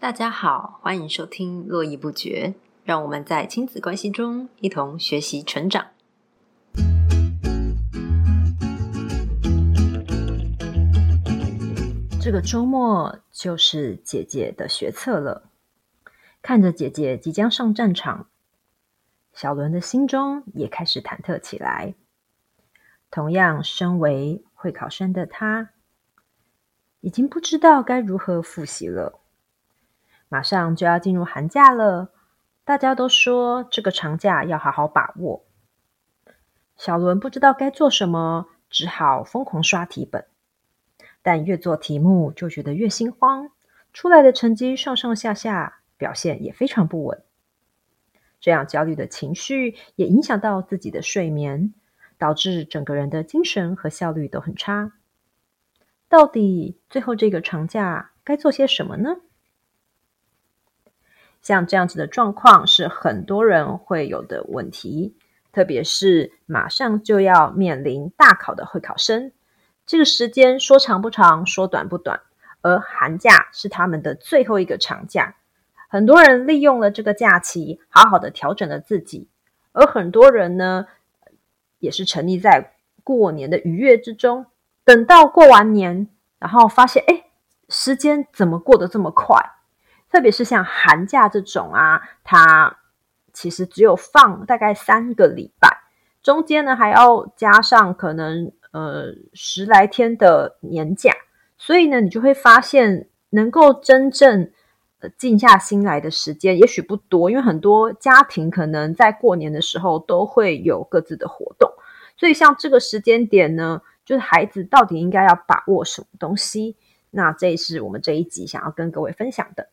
大家好，欢迎收听络绎不绝，让我们在亲子关系中一同学习成长。这个周末就是姐姐的学测了，看着姐姐即将上战场，小伦的心中也开始忐忑起来。同样，身为会考生的他，已经不知道该如何复习了。马上就要进入寒假了，大家都说这个长假要好好把握。小伦不知道该做什么，只好疯狂刷题本。但越做题目就觉得越心慌，出来的成绩上上下下，表现也非常不稳。这样焦虑的情绪也影响到自己的睡眠，导致整个人的精神和效率都很差。到底最后这个长假该做些什么呢？像这样子的状况是很多人会有的问题，特别是马上就要面临大考的会考生。这个时间说长不长，说短不短，而寒假是他们的最后一个长假。很多人利用了这个假期，好好的调整了自己，而很多人呢，也是沉溺在过年的愉悦之中。等到过完年，然后发现，哎，时间怎么过得这么快？特别是像寒假这种啊，它其实只有放大概三个礼拜，中间呢还要加上可能。呃，十来天的年假，所以呢，你就会发现能够真正呃静下心来的时间，也许不多，因为很多家庭可能在过年的时候都会有各自的活动，所以像这个时间点呢，就是孩子到底应该要把握什么东西？那这是我们这一集想要跟各位分享的。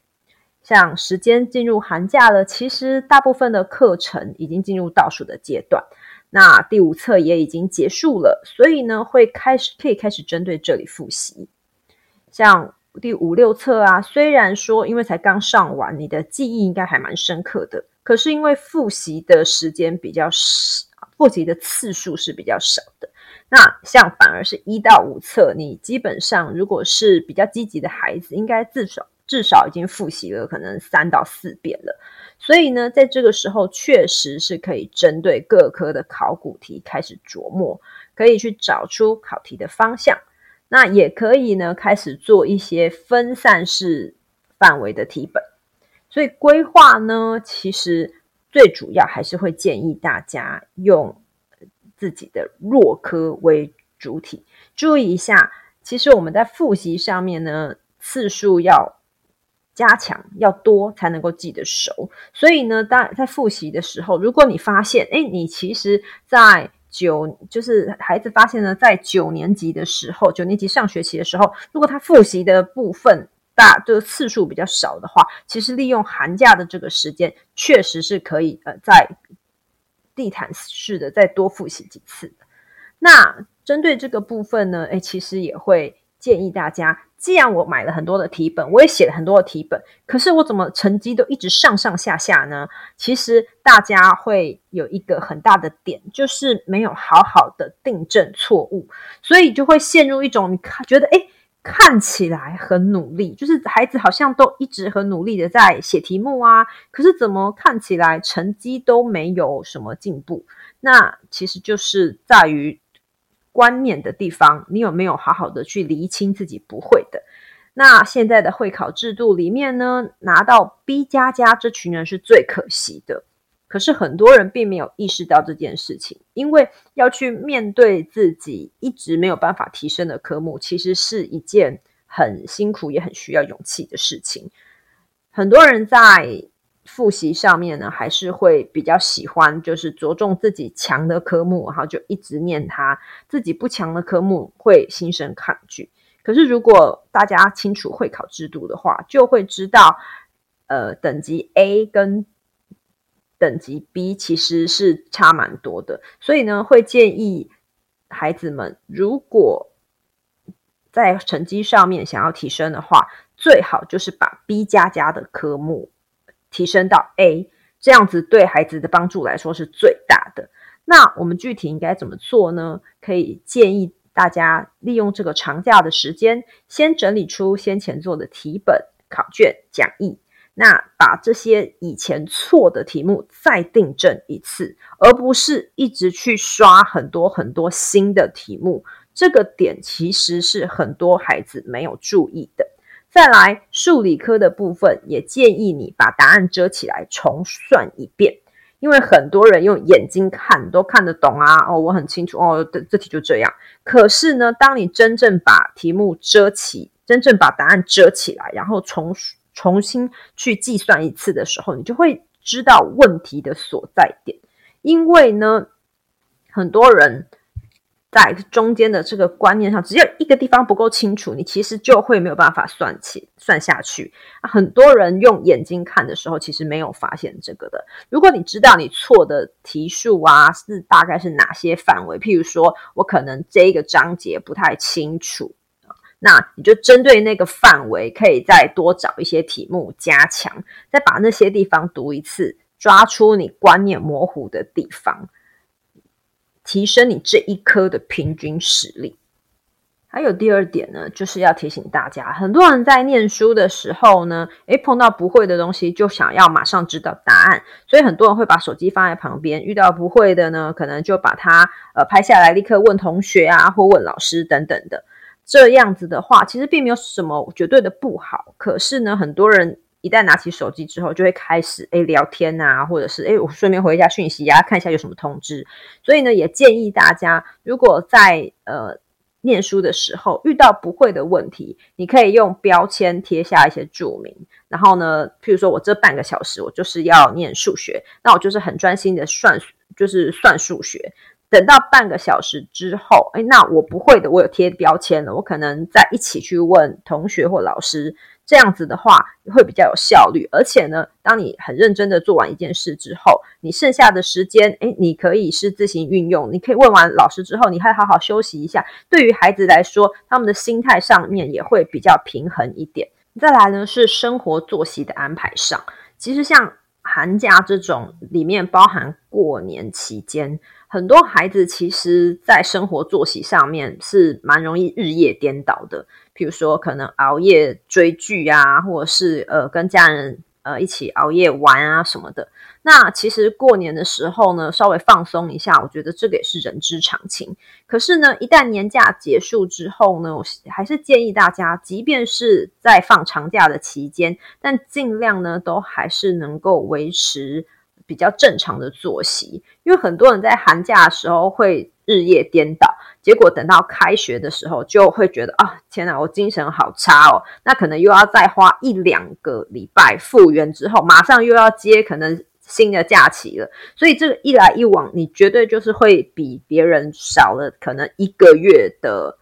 像时间进入寒假了，其实大部分的课程已经进入倒数的阶段。那第五册也已经结束了，所以呢，会开始可以开始针对这里复习。像第五六册啊，虽然说因为才刚上完，你的记忆应该还蛮深刻的，可是因为复习的时间比较少，复习的次数是比较少的。那像反而是一到五册，你基本上如果是比较积极的孩子，应该至少至少已经复习了可能三到四遍了。所以呢，在这个时候，确实是可以针对各科的考古题开始琢磨，可以去找出考题的方向。那也可以呢，开始做一些分散式范围的题本。所以规划呢，其实最主要还是会建议大家用自己的弱科为主体。注意一下，其实我们在复习上面呢，次数要。加强要多才能够记得熟，所以呢，当在复习的时候，如果你发现，哎，你其实，在九就是孩子发现呢，在九年级的时候，九年级上学期的时候，如果他复习的部分大，就是次数比较少的话，其实利用寒假的这个时间，确实是可以呃，在地毯式的再多复习几次。那针对这个部分呢，哎，其实也会建议大家。既然我买了很多的题本，我也写了很多的题本，可是我怎么成绩都一直上上下下呢？其实大家会有一个很大的点，就是没有好好的订正错误，所以就会陷入一种你看觉得哎看起来很努力，就是孩子好像都一直很努力的在写题目啊，可是怎么看起来成绩都没有什么进步？那其实就是在于。观念的地方，你有没有好好的去厘清自己不会的？那现在的会考制度里面呢，拿到 B 加加这群人是最可惜的。可是很多人并没有意识到这件事情，因为要去面对自己一直没有办法提升的科目，其实是一件很辛苦也很需要勇气的事情。很多人在。复习上面呢，还是会比较喜欢，就是着重自己强的科目，然后就一直念它；自己不强的科目会心生抗拒。可是如果大家清楚会考制度的话，就会知道，呃，等级 A 跟等级 B 其实是差蛮多的。所以呢，会建议孩子们，如果在成绩上面想要提升的话，最好就是把 B 加加的科目。提升到 A，这样子对孩子的帮助来说是最大的。那我们具体应该怎么做呢？可以建议大家利用这个长假的时间，先整理出先前做的题本，考卷、讲义。那把这些以前错的题目再订正一次，而不是一直去刷很多很多新的题目。这个点其实是很多孩子没有注意的。再来，数理科的部分也建议你把答案遮起来重算一遍，因为很多人用眼睛看都看得懂啊。哦，我很清楚哦，这这题就这样。可是呢，当你真正把题目遮起，真正把答案遮起来，然后重。重新去计算一次的时候，你就会知道问题的所在点。因为呢，很多人在中间的这个观念上，只要一个地方不够清楚，你其实就会没有办法算起算下去。很多人用眼睛看的时候，其实没有发现这个的。如果你知道你错的题数啊，是大概是哪些范围，譬如说我可能这一个章节不太清楚。那你就针对那个范围，可以再多找一些题目加强，再把那些地方读一次，抓出你观念模糊的地方，提升你这一科的平均实力。还有第二点呢，就是要提醒大家，很多人在念书的时候呢，诶，碰到不会的东西就想要马上知道答案，所以很多人会把手机放在旁边，遇到不会的呢，可能就把它呃拍下来，立刻问同学啊，或问老师等等的。这样子的话，其实并没有什么绝对的不好。可是呢，很多人一旦拿起手机之后，就会开始诶聊天啊，或者是诶我顺便回一下讯息啊，看一下有什么通知。所以呢，也建议大家，如果在呃念书的时候遇到不会的问题，你可以用标签贴下一些注明。然后呢，譬如说我这半个小时我就是要念数学，那我就是很专心的算，就是算数学。等到半个小时之后，哎，那我不会的，我有贴标签了，我可能再一起去问同学或老师，这样子的话会比较有效率。而且呢，当你很认真的做完一件事之后，你剩下的时间，哎，你可以是自行运用，你可以问完老师之后，你还好好休息一下。对于孩子来说，他们的心态上面也会比较平衡一点。再来呢，是生活作息的安排上，其实像寒假这种里面包含过年期间。很多孩子其实，在生活作息上面是蛮容易日夜颠倒的。譬如说，可能熬夜追剧啊，或者是呃跟家人呃一起熬夜玩啊什么的。那其实过年的时候呢，稍微放松一下，我觉得这个也是人之常情。可是呢，一旦年假结束之后呢，我还是建议大家，即便是在放长假的期间，但尽量呢都还是能够维持。比较正常的作息，因为很多人在寒假的时候会日夜颠倒，结果等到开学的时候就会觉得啊，天哪，我精神好差哦。那可能又要再花一两个礼拜复原之后，马上又要接可能新的假期了。所以这个一来一往，你绝对就是会比别人少了可能一个月的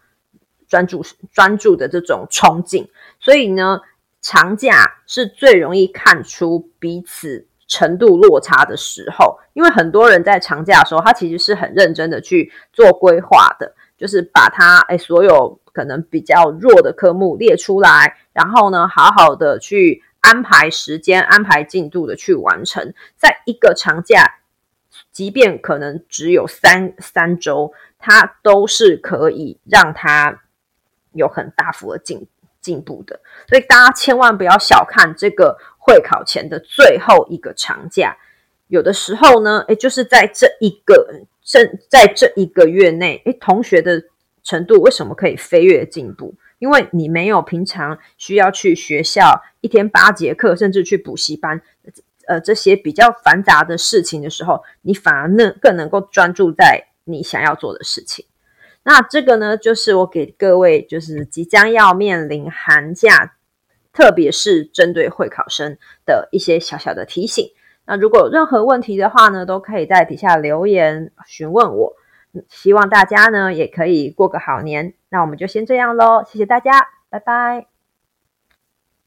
专注专注的这种冲劲。所以呢，长假是最容易看出彼此。程度落差的时候，因为很多人在长假的时候，他其实是很认真的去做规划的，就是把他哎所有可能比较弱的科目列出来，然后呢，好好的去安排时间、安排进度的去完成。在一个长假，即便可能只有三三周，他都是可以让他有很大幅的进进步的。所以大家千万不要小看这个。会考前的最后一个长假，有的时候呢，诶，就是在这一个正在这一个月内，诶，同学的程度为什么可以飞跃进步？因为你没有平常需要去学校一天八节课，甚至去补习班，呃，这些比较繁杂的事情的时候，你反而能更能够专注在你想要做的事情。那这个呢，就是我给各位，就是即将要面临寒假。特别是针对会考生的一些小小的提醒。那如果有任何问题的话呢，都可以在底下留言询问我。希望大家呢也可以过个好年。那我们就先这样喽，谢谢大家，拜拜。